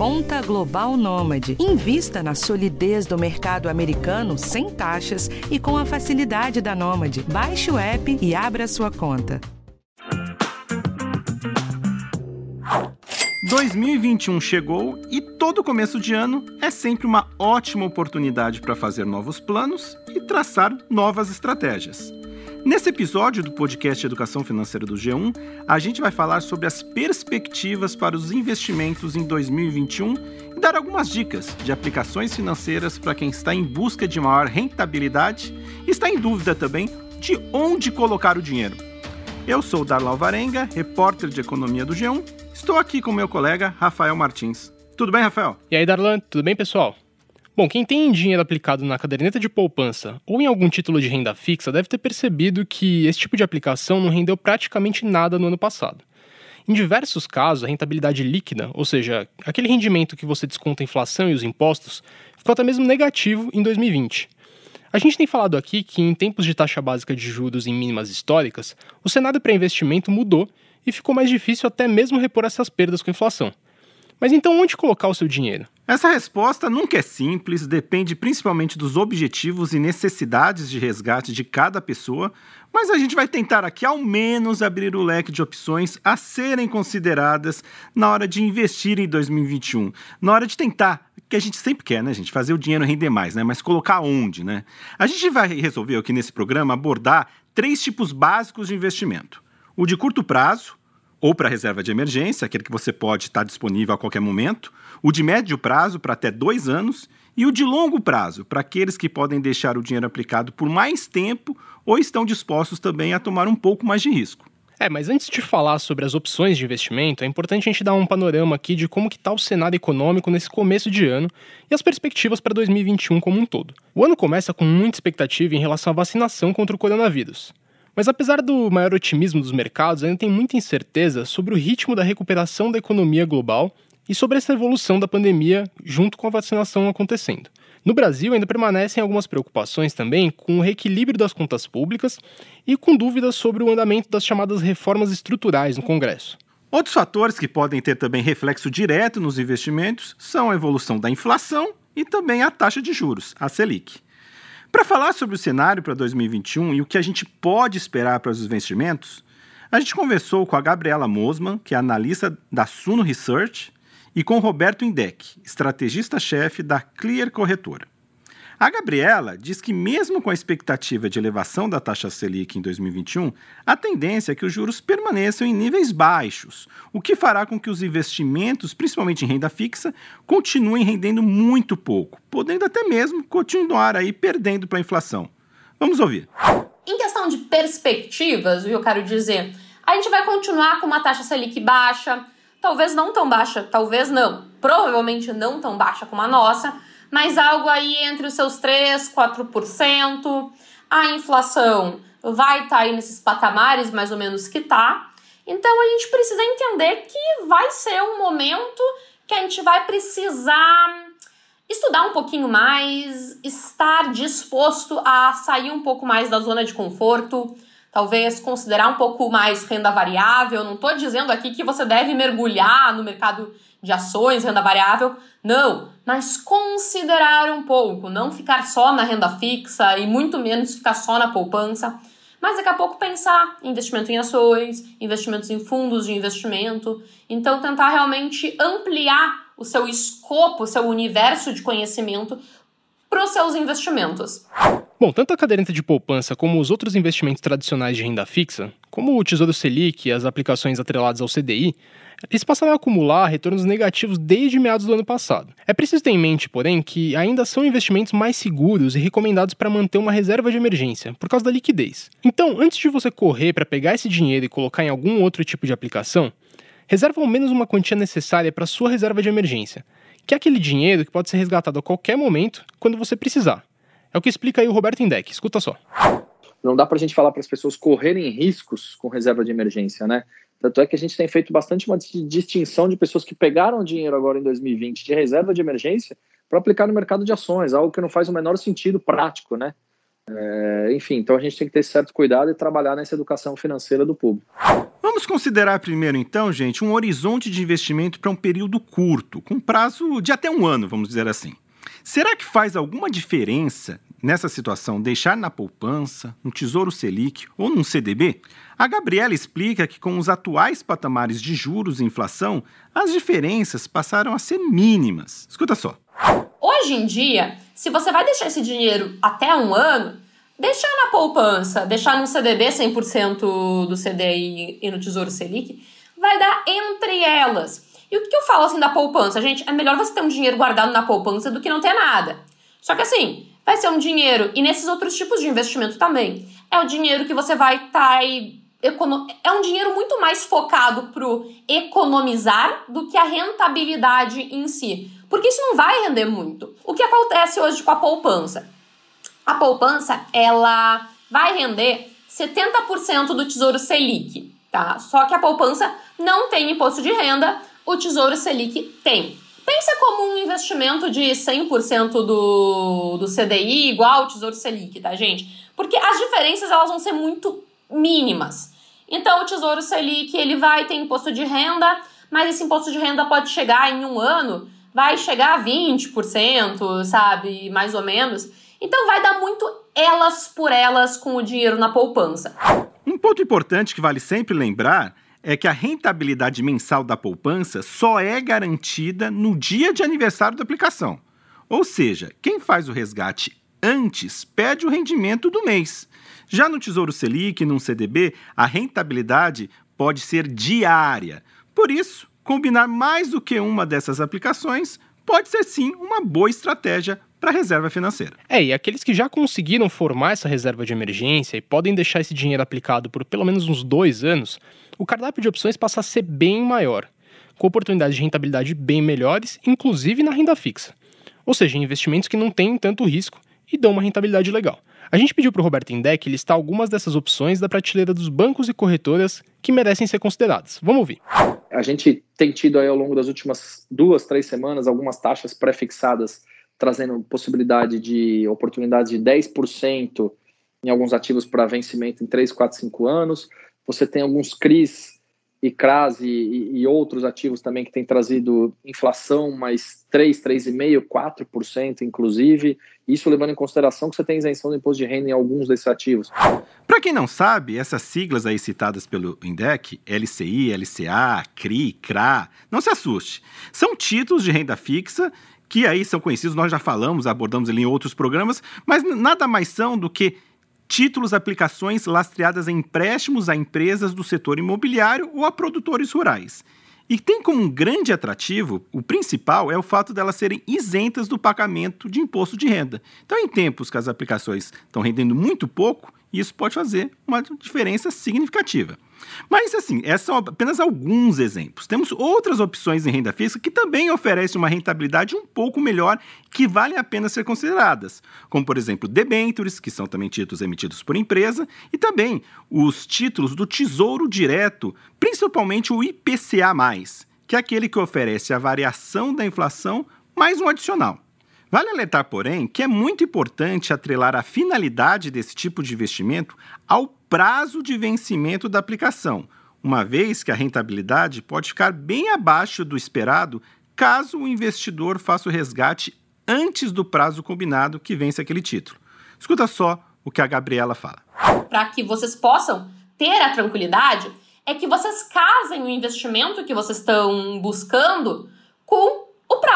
Conta Global Nômade. Invista na solidez do mercado americano sem taxas e com a facilidade da Nômade. Baixe o app e abra sua conta. 2021 chegou e todo começo de ano é sempre uma ótima oportunidade para fazer novos planos e traçar novas estratégias. Nesse episódio do podcast Educação Financeira do G1, a gente vai falar sobre as perspectivas para os investimentos em 2021 e dar algumas dicas de aplicações financeiras para quem está em busca de maior rentabilidade e está em dúvida também de onde colocar o dinheiro. Eu sou Darla Alvarenga, repórter de economia do G1. Estou aqui com meu colega Rafael Martins. Tudo bem, Rafael? E aí, Darlan, tudo bem, pessoal? Bom, quem tem dinheiro aplicado na caderneta de poupança ou em algum título de renda fixa deve ter percebido que esse tipo de aplicação não rendeu praticamente nada no ano passado. Em diversos casos, a rentabilidade líquida, ou seja, aquele rendimento que você desconta a inflação e os impostos, ficou até mesmo negativo em 2020. A gente tem falado aqui que, em tempos de taxa básica de juros em mínimas históricas, o cenário para investimento mudou e ficou mais difícil até mesmo repor essas perdas com a inflação. Mas então onde colocar o seu dinheiro? Essa resposta nunca é simples, depende principalmente dos objetivos e necessidades de resgate de cada pessoa, mas a gente vai tentar aqui ao menos abrir o leque de opções a serem consideradas na hora de investir em 2021, na hora de tentar, que a gente sempre quer, né, gente, fazer o dinheiro render mais, né, mas colocar onde, né? A gente vai resolver aqui nesse programa abordar três tipos básicos de investimento: o de curto prazo, ou para reserva de emergência, aquele que você pode estar disponível a qualquer momento, o de médio prazo para até dois anos e o de longo prazo para aqueles que podem deixar o dinheiro aplicado por mais tempo ou estão dispostos também a tomar um pouco mais de risco. É, mas antes de falar sobre as opções de investimento, é importante a gente dar um panorama aqui de como que está o cenário econômico nesse começo de ano e as perspectivas para 2021 como um todo. O ano começa com muita expectativa em relação à vacinação contra o coronavírus. Mas apesar do maior otimismo dos mercados, ainda tem muita incerteza sobre o ritmo da recuperação da economia global e sobre essa evolução da pandemia junto com a vacinação acontecendo. No Brasil, ainda permanecem algumas preocupações também com o reequilíbrio das contas públicas e com dúvidas sobre o andamento das chamadas reformas estruturais no Congresso. Outros fatores que podem ter também reflexo direto nos investimentos são a evolução da inflação e também a taxa de juros, a Selic. Para falar sobre o cenário para 2021 e o que a gente pode esperar para os investimentos, a gente conversou com a Gabriela Mosman, que é analista da Suno Research, e com Roberto Indec, estrategista-chefe da Clear Corretora. A Gabriela diz que, mesmo com a expectativa de elevação da taxa Selic em 2021, a tendência é que os juros permaneçam em níveis baixos, o que fará com que os investimentos, principalmente em renda fixa, continuem rendendo muito pouco, podendo até mesmo continuar aí perdendo para a inflação. Vamos ouvir. Em questão de perspectivas, eu quero dizer, a gente vai continuar com uma taxa Selic baixa, talvez não tão baixa, talvez não, provavelmente não tão baixa como a nossa mas algo aí entre os seus 3, 4%. A inflação vai estar tá aí nesses patamares mais ou menos que tá. Então a gente precisa entender que vai ser um momento que a gente vai precisar estudar um pouquinho mais, estar disposto a sair um pouco mais da zona de conforto, talvez considerar um pouco mais renda variável. Não estou dizendo aqui que você deve mergulhar no mercado de ações, renda variável, não, mas considerar um pouco, não ficar só na renda fixa e muito menos ficar só na poupança, mas daqui a pouco pensar em investimento em ações, investimentos em fundos de investimento, então tentar realmente ampliar o seu escopo, o seu universo de conhecimento para os seus investimentos. Bom, tanto a caderneta de poupança como os outros investimentos tradicionais de renda fixa, como o Tesouro Selic e as aplicações atreladas ao CDI, eles passaram a acumular retornos negativos desde meados do ano passado. É preciso ter em mente, porém, que ainda são investimentos mais seguros e recomendados para manter uma reserva de emergência, por causa da liquidez. Então, antes de você correr para pegar esse dinheiro e colocar em algum outro tipo de aplicação, reserva ao menos uma quantia necessária para sua reserva de emergência, que é aquele dinheiro que pode ser resgatado a qualquer momento quando você precisar. É o que explica aí o Roberto Indec. Escuta só. Não dá para a gente falar para as pessoas correrem riscos com reserva de emergência, né? Tanto é que a gente tem feito bastante uma distinção de pessoas que pegaram dinheiro agora em 2020 de reserva de emergência para aplicar no mercado de ações, algo que não faz o menor sentido prático, né? É, enfim, então a gente tem que ter certo cuidado e trabalhar nessa educação financeira do público. Vamos considerar primeiro, então, gente, um horizonte de investimento para um período curto, com prazo de até um ano, vamos dizer assim. Será que faz alguma diferença nessa situação deixar na poupança, no Tesouro Selic ou num CDB? A Gabriela explica que com os atuais patamares de juros e inflação, as diferenças passaram a ser mínimas. Escuta só. Hoje em dia, se você vai deixar esse dinheiro até um ano, deixar na poupança, deixar no CDB 100% do CDI e no Tesouro Selic, vai dar entre elas. E o que eu falo assim da poupança? Gente, é melhor você ter um dinheiro guardado na poupança do que não ter nada. Só que assim, vai ser um dinheiro, e nesses outros tipos de investimento também, é o dinheiro que você vai estar tá é um dinheiro muito mais focado pro economizar do que a rentabilidade em si. Porque isso não vai render muito. O que acontece hoje com a poupança? A poupança, ela vai render 70% do Tesouro Selic, tá? Só que a poupança não tem imposto de renda, o Tesouro Selic tem. Pensa como um investimento de 100% do, do CDI igual ao Tesouro Selic, tá, gente? Porque as diferenças elas vão ser muito mínimas. Então, o Tesouro Selic ele vai ter imposto de renda, mas esse imposto de renda pode chegar em um ano, vai chegar a 20%, sabe? Mais ou menos. Então, vai dar muito elas por elas com o dinheiro na poupança. Um ponto importante que vale sempre lembrar é que a rentabilidade mensal da poupança só é garantida no dia de aniversário da aplicação. Ou seja, quem faz o resgate antes perde o rendimento do mês. Já no Tesouro Selic, num CDB, a rentabilidade pode ser diária. Por isso, combinar mais do que uma dessas aplicações pode ser sim uma boa estratégia para a reserva financeira. É, e aqueles que já conseguiram formar essa reserva de emergência e podem deixar esse dinheiro aplicado por pelo menos uns dois anos, o cardápio de opções passa a ser bem maior, com oportunidades de rentabilidade bem melhores, inclusive na renda fixa. Ou seja, investimentos que não têm tanto risco e dão uma rentabilidade legal. A gente pediu para o Roberto Indec listar algumas dessas opções da prateleira dos bancos e corretoras que merecem ser consideradas. Vamos ouvir. A gente tem tido aí ao longo das últimas duas, três semanas algumas taxas pré-fixadas trazendo possibilidade de oportunidades de 10% em alguns ativos para vencimento em 3, 4, 5 anos. Você tem alguns CRIs e CRAS e, e, outros ativos também que têm trazido inflação mais 3, 3,5%, 4%, inclusive. Isso levando em consideração que você tem isenção do imposto de renda em alguns desses ativos. Para quem não sabe, essas siglas aí citadas pelo INDEC, LCI, LCA, CRI, CRA, não se assuste. São títulos de renda fixa que aí são conhecidos, nós já falamos, abordamos ele em outros programas, mas nada mais são do que títulos, aplicações lastreadas em empréstimos a empresas do setor imobiliário ou a produtores rurais. E tem como um grande atrativo, o principal é o fato delas serem isentas do pagamento de imposto de renda. Então, em tempos que as aplicações estão rendendo muito pouco, isso pode fazer uma diferença significativa. Mas, assim, esses são apenas alguns exemplos. Temos outras opções em renda fixa que também oferecem uma rentabilidade um pouco melhor que valem a pena ser consideradas, como, por exemplo, debentures, que são também títulos emitidos por empresa, e também os títulos do Tesouro Direto, principalmente o IPCA+, que é aquele que oferece a variação da inflação mais um adicional. Vale alertar, porém, que é muito importante atrelar a finalidade desse tipo de investimento ao prazo de vencimento da aplicação, uma vez que a rentabilidade pode ficar bem abaixo do esperado caso o investidor faça o resgate antes do prazo combinado que vence aquele título. Escuta só o que a Gabriela fala. Para que vocês possam ter a tranquilidade, é que vocês casem o investimento que vocês estão buscando com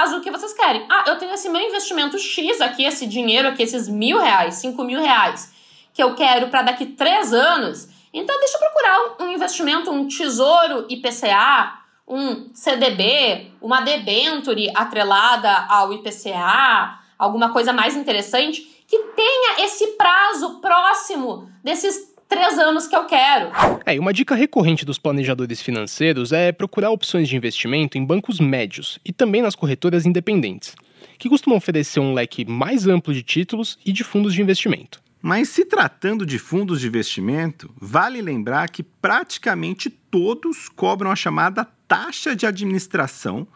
o prazo que vocês querem. Ah, eu tenho esse meu investimento X aqui, esse dinheiro aqui, esses mil reais, cinco mil reais, que eu quero para daqui três anos. Então, deixa eu procurar um investimento, um tesouro IPCA, um CDB, uma debenture atrelada ao IPCA, alguma coisa mais interessante, que tenha esse prazo próximo desses três anos que eu quero. É, e uma dica recorrente dos planejadores financeiros é procurar opções de investimento em bancos médios e também nas corretoras independentes, que costumam oferecer um leque mais amplo de títulos e de fundos de investimento. Mas se tratando de fundos de investimento, vale lembrar que praticamente todos cobram a chamada taxa de administração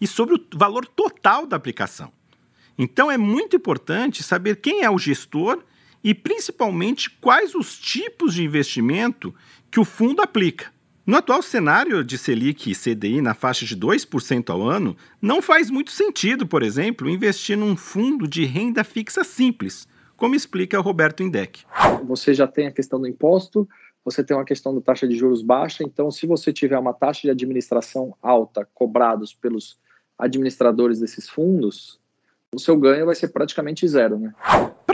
e sobre o valor total da aplicação. Então é muito importante saber quem é o gestor e principalmente quais os tipos de investimento que o fundo aplica. No atual cenário de Selic e CDI na faixa de 2% ao ano, não faz muito sentido, por exemplo, investir num fundo de renda fixa simples, como explica Roberto Indec. Você já tem a questão do imposto, você tem uma questão da taxa de juros baixa, então se você tiver uma taxa de administração alta cobrados pelos administradores desses fundos, o seu ganho vai ser praticamente zero, né?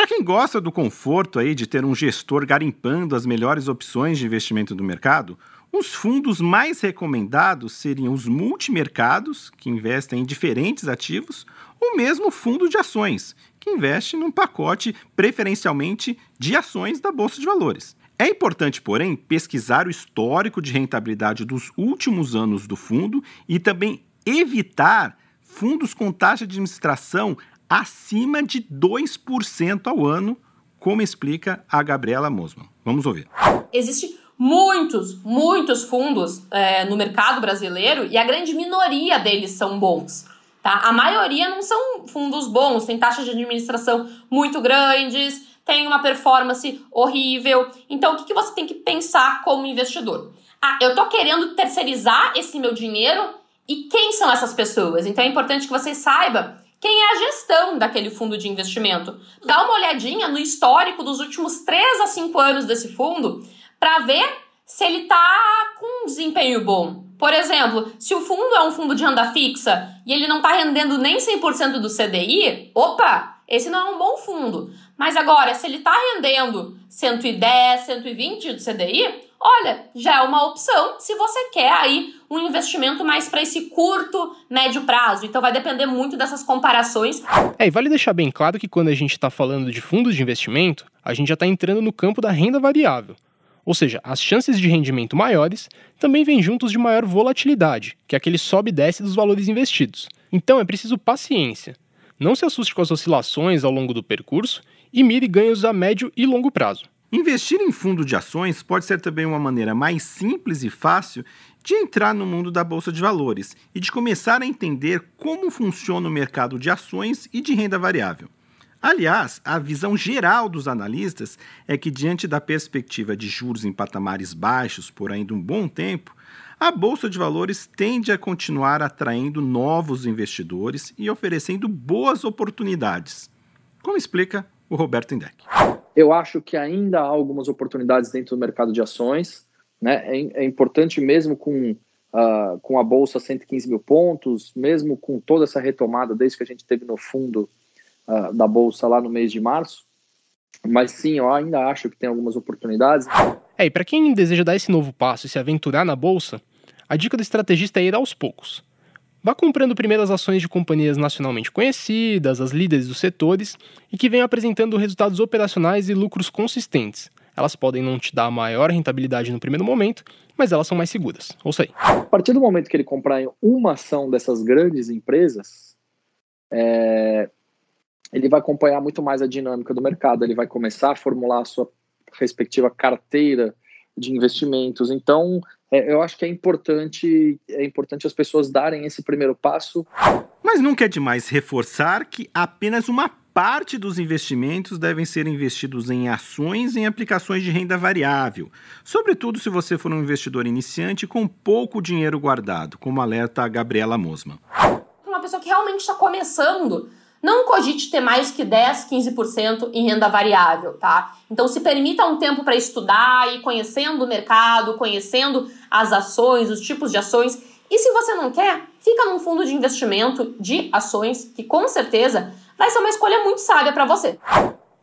Quem gosta do conforto aí de ter um gestor garimpando as melhores opções de investimento do mercado, os fundos mais recomendados seriam os multimercados, que investem em diferentes ativos, ou mesmo fundo de ações, que investe num pacote preferencialmente de ações da Bolsa de Valores. É importante, porém, pesquisar o histórico de rentabilidade dos últimos anos do fundo e também evitar fundos com taxa de administração acima de 2% ao ano, como explica a Gabriela Mosman. Vamos ouvir. Existe muitos, muitos fundos é, no mercado brasileiro e a grande minoria deles são bons. Tá? A maioria não são fundos bons, tem taxas de administração muito grandes, tem uma performance horrível. Então, o que, que você tem que pensar como investidor? Ah, eu tô querendo terceirizar esse meu dinheiro e quem são essas pessoas? Então, é importante que você saiba quem é a gestão daquele fundo de investimento. Dá uma olhadinha no histórico dos últimos 3 a 5 anos desse fundo para ver se ele está com um desempenho bom. Por exemplo, se o fundo é um fundo de renda fixa e ele não está rendendo nem 100% do CDI, opa, esse não é um bom fundo. Mas agora, se ele está rendendo 110, 120 do CDI, olha, já é uma opção se você quer aí um investimento mais para esse curto, médio prazo. Então vai depender muito dessas comparações. É, e vale deixar bem claro que quando a gente está falando de fundos de investimento, a gente já está entrando no campo da renda variável. Ou seja, as chances de rendimento maiores também vêm juntos de maior volatilidade, que é aquele sobe e desce dos valores investidos. Então é preciso paciência. Não se assuste com as oscilações ao longo do percurso e mire ganhos a médio e longo prazo. Investir em fundo de ações pode ser também uma maneira mais simples e fácil de entrar no mundo da bolsa de valores e de começar a entender como funciona o mercado de ações e de renda variável. Aliás, a visão geral dos analistas é que, diante da perspectiva de juros em patamares baixos por ainda um bom tempo, a Bolsa de Valores tende a continuar atraindo novos investidores e oferecendo boas oportunidades, como explica o Roberto Indec. Eu acho que ainda há algumas oportunidades dentro do mercado de ações. Né? É, é importante, mesmo com, uh, com a Bolsa 115 mil pontos, mesmo com toda essa retomada, desde que a gente teve no fundo uh, da bolsa lá no mês de março. Mas sim, eu ainda acho que tem algumas oportunidades. É, e para quem deseja dar esse novo passo e se aventurar na bolsa, a dica do estrategista é ir aos poucos. Vá comprando primeiro as ações de companhias nacionalmente conhecidas, as líderes dos setores e que venham apresentando resultados operacionais e lucros consistentes. Elas podem não te dar maior rentabilidade no primeiro momento, mas elas são mais seguras. Ouça aí. A partir do momento que ele comprar uma ação dessas grandes empresas, é, ele vai acompanhar muito mais a dinâmica do mercado, ele vai começar a formular a sua respectiva carteira de investimentos. Então, é, eu acho que é importante, é importante as pessoas darem esse primeiro passo. Mas nunca é demais reforçar que apenas uma parte dos investimentos devem ser investidos em ações e em aplicações de renda variável, sobretudo se você for um investidor iniciante com pouco dinheiro guardado, como alerta a Gabriela Mosman. Uma pessoa que realmente está começando, não cogite ter mais que 10, 15% em renda variável, tá? Então se permita um tempo para estudar e conhecendo o mercado, conhecendo as ações, os tipos de ações. E se você não quer, fica num fundo de investimento de ações, que com certeza vai ser uma escolha muito sábia para você.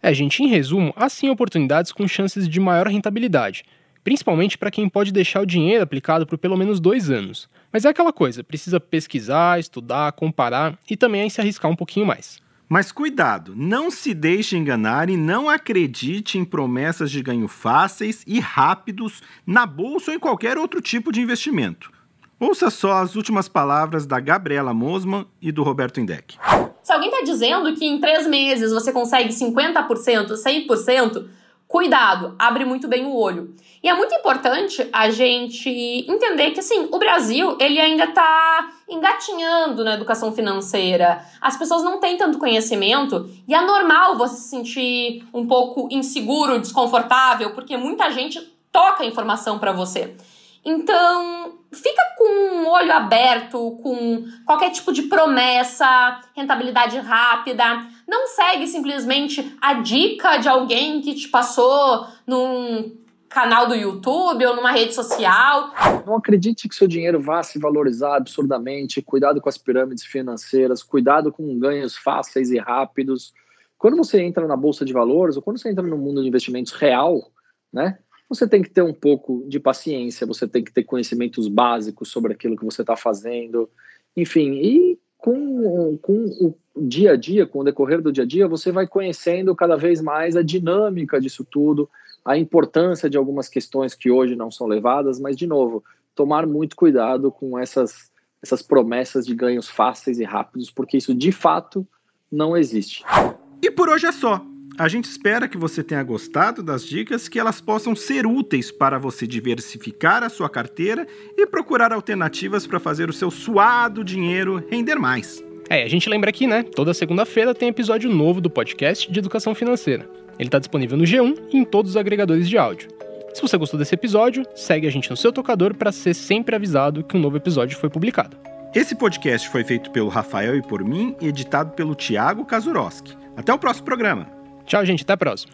É, gente, em resumo, há sim oportunidades com chances de maior rentabilidade, principalmente para quem pode deixar o dinheiro aplicado por pelo menos dois anos. Mas é aquela coisa, precisa pesquisar, estudar, comparar e também se arriscar um pouquinho mais. Mas cuidado, não se deixe enganar e não acredite em promessas de ganho fáceis e rápidos na bolsa ou em qualquer outro tipo de investimento. Ouça só as últimas palavras da Gabriela Mosman e do Roberto Indec. Se alguém está dizendo que em três meses você consegue 50%, 100%, cuidado, abre muito bem o olho. E é muito importante a gente entender que, assim, o Brasil, ele ainda está engatinhando na educação financeira. As pessoas não têm tanto conhecimento e é normal você se sentir um pouco inseguro, desconfortável, porque muita gente toca informação para você. Então, fica com um olho aberto, com qualquer tipo de promessa, rentabilidade rápida. Não segue simplesmente a dica de alguém que te passou num canal do YouTube ou numa rede social. Não acredite que seu dinheiro vá se valorizar absurdamente. Cuidado com as pirâmides financeiras, cuidado com ganhos fáceis e rápidos. Quando você entra na bolsa de valores ou quando você entra no mundo de investimentos real, né? Você tem que ter um pouco de paciência, você tem que ter conhecimentos básicos sobre aquilo que você está fazendo, enfim, e com, com o dia a dia, com o decorrer do dia a dia, você vai conhecendo cada vez mais a dinâmica disso tudo, a importância de algumas questões que hoje não são levadas, mas, de novo, tomar muito cuidado com essas, essas promessas de ganhos fáceis e rápidos, porque isso de fato não existe. E por hoje é só. A gente espera que você tenha gostado das dicas, que elas possam ser úteis para você diversificar a sua carteira e procurar alternativas para fazer o seu suado dinheiro render mais. É, a gente lembra aqui, né? Toda segunda-feira tem episódio novo do podcast de educação financeira. Ele está disponível no G1 e em todos os agregadores de áudio. Se você gostou desse episódio, segue a gente no seu tocador para ser sempre avisado que um novo episódio foi publicado. Esse podcast foi feito pelo Rafael e por mim e editado pelo Tiago Kazuroski. Até o próximo programa. Tchau, gente. Até a próxima.